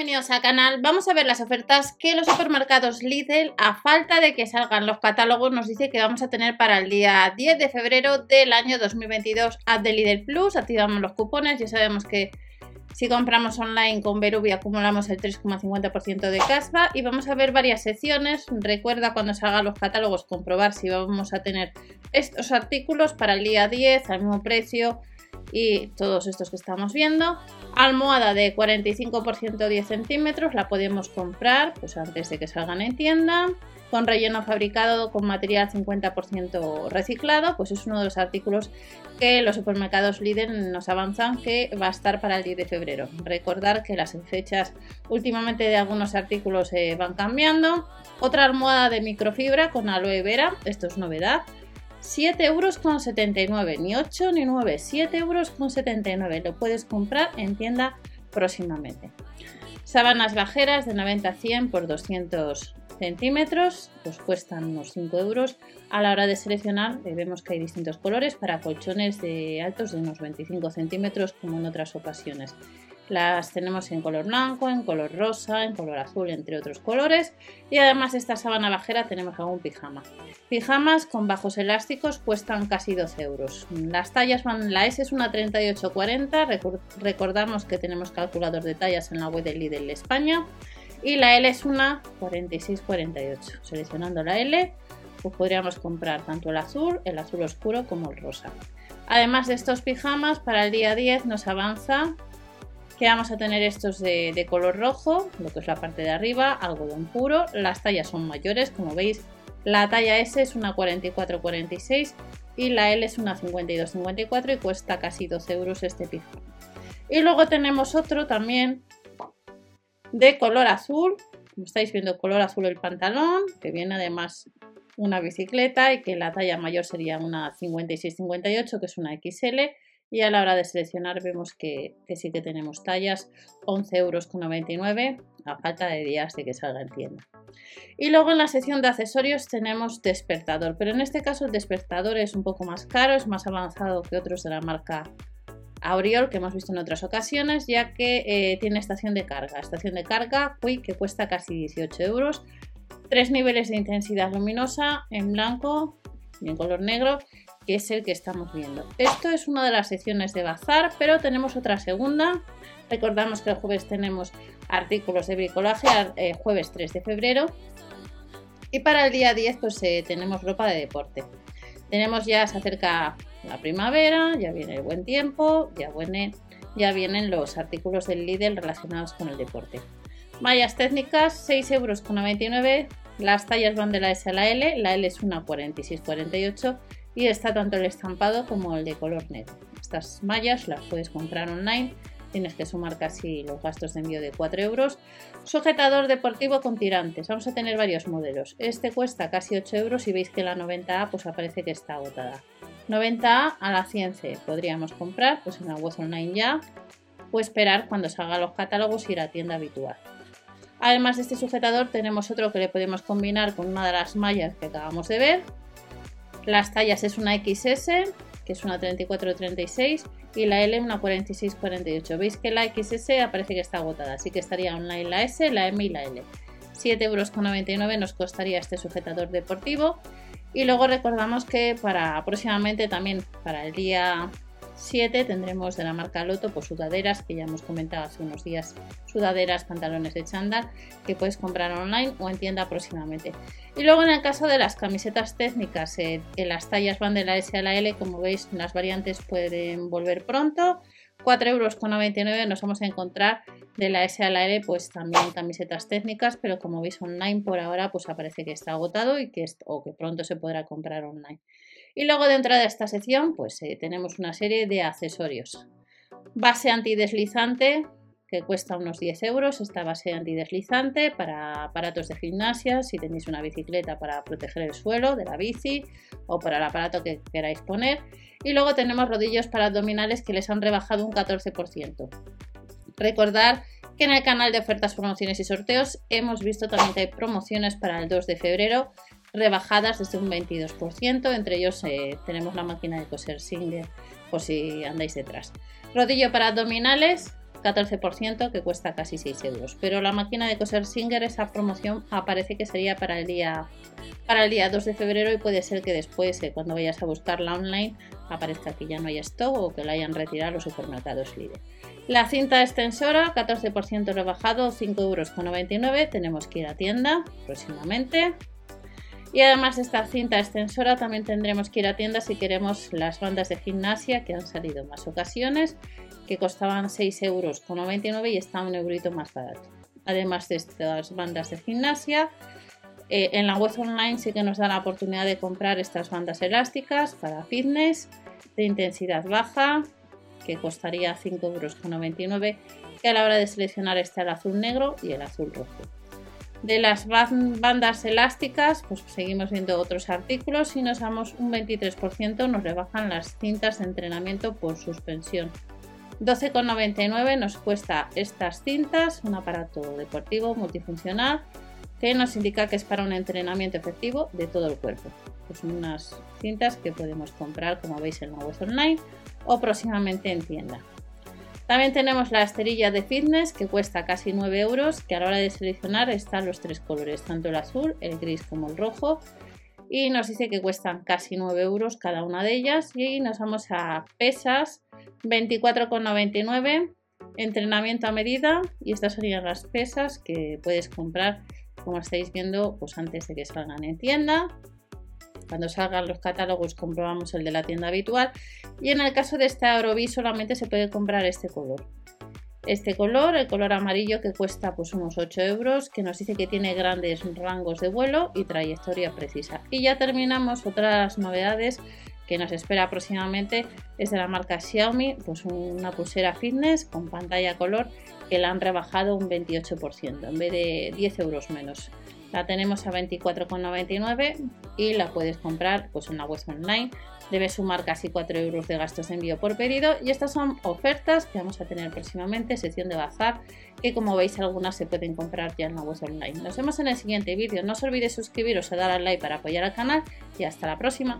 bienvenidos al canal. Vamos a ver las ofertas que los supermercados Lidl, a falta de que salgan los catálogos, nos dice que vamos a tener para el día 10 de febrero del año 2022 Add de Lidl Plus. Activamos los cupones, ya sabemos que si compramos online con Verubi acumulamos el 3,50% de caspa y vamos a ver varias secciones. Recuerda cuando salgan los catálogos comprobar si vamos a tener estos artículos para el día 10 al mismo precio y todos estos que estamos viendo. Almohada de 45% 10 centímetros, la podemos comprar pues antes de que salgan en tienda. Con relleno fabricado con material 50% reciclado, pues es uno de los artículos que los supermercados Lidl nos avanzan que va a estar para el 10 de febrero. Recordar que las fechas últimamente de algunos artículos se van cambiando. Otra almohada de microfibra con aloe vera, esto es novedad 7 euros con 79, ni 8 ni 9, 7 euros con 79. Lo puedes comprar en tienda próximamente. Sábanas bajeras de 90 a 100 por 200 centímetros, pues cuestan unos 5 euros. A la hora de seleccionar, eh, vemos que hay distintos colores para colchones de altos de unos 25 centímetros, como en otras ocasiones. Las tenemos en color blanco, en color rosa, en color azul, entre otros colores. Y además de esta sábana bajera tenemos algún pijama. Pijamas con bajos elásticos cuestan casi 12 euros. Las tallas van, la S es una 38-40, recordamos que tenemos calculador de tallas en la web de Lidl España. Y la L es una 46-48. Seleccionando la L, pues podríamos comprar tanto el azul, el azul oscuro como el rosa. Además de estos pijamas, para el día 10 nos avanza que vamos a tener estos de, color rojo, lo que es la parte de arriba, algodón puro. Las tallas son mayores, como veis, la talla S es una 44-46 y la L es una 52-54 y cuesta casi 12 euros este pijama. Y luego tenemos otro también de color azul, como estáis viendo color azul el pantalón, que viene además una bicicleta y que la talla mayor sería una 56-58 que es una XL y a la hora de seleccionar vemos que, sí que tenemos tallas 11,99 euros a falta de días de que salga en tienda. Y luego en la sección de accesorios tenemos despertador, pero en este caso el despertador es un poco más caro, es más avanzado que otros de la marca Auriol que hemos visto en otras ocasiones, ya que eh, tiene estación de carga. Estación de carga que cuesta casi 18 euros. Tres niveles de intensidad luminosa en blanco y en color negro que es el que estamos viendo. Esto es una de las secciones de bazar, pero tenemos otra segunda. Recordamos que el jueves tenemos artículos de bricolaje, eh, jueves 3 de febrero. Y para el día 10 pues eh, tenemos ropa de deporte. Tenemos ya, se acerca la primavera, ya viene el buen tiempo, ya, viene, ya vienen los artículos del Lidl relacionados con el deporte. Mallas técnicas, 6,99 euros. Las tallas van de la S a la L, la L es una 46-48 y está tanto el estampado como el de color negro. Estas mallas las puedes comprar online, tienes que sumar casi los gastos de envío de 4 euros. Sujetador deportivo con tirantes, vamos a tener varios modelos. Este cuesta casi 8 euros y veis que la 90A pues aparece que está agotada. 90A a la 100C podríamos comprar pues en la web online ya o esperar cuando salgan los catálogos y ir a tienda habitual. Además de este sujetador tenemos otro que le podemos combinar con una de las mallas que acabamos de ver las tallas es una XS, que es una 34-36, y la L una 46-48. Veis que la XS aparece que está agotada, así que estaría online la S, la M y la L. 7,99 euros nos costaría este sujetador deportivo. Y luego recordamos que para próximamente también para el día 7 tendremos de la marca Loto pues sudaderas que ya hemos comentado hace unos días, sudaderas, pantalones de chándal que puedes comprar online o en tienda próximamente. Y luego en el caso de las camisetas técnicas, eh, las tallas van de la S a la L, como veis las variantes pueden volver pronto. 4,99 euros nos vamos a encontrar de la S a la L pues también camisetas técnicas, pero como veis online por ahora pues aparece que está agotado y que, o que pronto se podrá comprar online. Y luego dentro de esta sección pues eh, tenemos una serie de accesorios. Base antideslizante que cuesta unos 10 euros, esta base antideslizante para aparatos de gimnasia, si tenéis una bicicleta para proteger el suelo de la bici o para el aparato que queráis poner. Y luego tenemos rodillos para abdominales que les han rebajado un 14%. Recordar que en el canal de ofertas, promociones y sorteos hemos visto también que hay promociones para el 2 de febrero rebajadas desde un 22%, entre ellos eh, tenemos la máquina de coser Singer por si andáis detrás. Rodillo para abdominales 14% que cuesta casi 6 euros. Pero la máquina de coser Singer, esa promoción aparece que sería para el día para el día 2 de febrero y puede ser que después, eh, cuando vayas a buscarla online, aparezca que ya no hay stock o que la hayan retirado los supermercados Lidl. La cinta extensora, 14% rebajado, 5,99 euros. Tenemos que ir a tienda próximamente. Y además de esta cinta extensora también tendremos que ir a tienda si queremos las bandas de gimnasia que han salido en más ocasiones, que costaban 6,99 euros y está un eurito más barato. Además de estas bandas de gimnasia, eh, en la web online sí que nos da la oportunidad de comprar estas bandas elásticas para fitness de intensidad baja, que costaría 5,99 euros, que a la hora de seleccionar está el azul negro y el azul rojo. De las bandas elásticas, pues seguimos viendo otros artículos y nos damos un 23%, nos rebajan las cintas de entrenamiento por suspensión. 12,99 nos cuesta estas cintas, un aparato deportivo multifuncional que nos indica que es para un entrenamiento efectivo de todo el cuerpo. Pues unas cintas que podemos comprar como veis en la web online o próximamente en tienda. También tenemos la esterilla de fitness que cuesta casi 9 euros, que a la hora de seleccionar están los tres colores, tanto el azul, el gris como el rojo. Y nos dice que cuestan casi 9 euros cada una de ellas. Y nos vamos a pesas, 24,99, entrenamiento a medida. Y estas serían las pesas que puedes comprar, como estáis viendo, pues antes de que salgan en tienda. Cuando salgan los catálogos comprobamos el de la tienda habitual y en el caso de este Aerobi solamente se puede comprar este color. Este color, el color amarillo que cuesta pues unos 8 euros, que nos dice que tiene grandes rangos de vuelo y trayectoria precisa. Y ya terminamos otras novedades que nos espera próximamente es de la marca Xiaomi, pues una pulsera fitness con pantalla color que la han rebajado un 28% en vez de 10 euros menos. La tenemos a 24,99 y la puedes comprar pues en la web online. Debes sumar casi 4 euros de gastos de envío por pedido y estas son ofertas que vamos a tener próximamente, sección de bazar, que como veis algunas se pueden comprar ya en la web online. Nos vemos en el siguiente vídeo. No os olvidéis suscribiros o dar al like para apoyar al canal y hasta la próxima.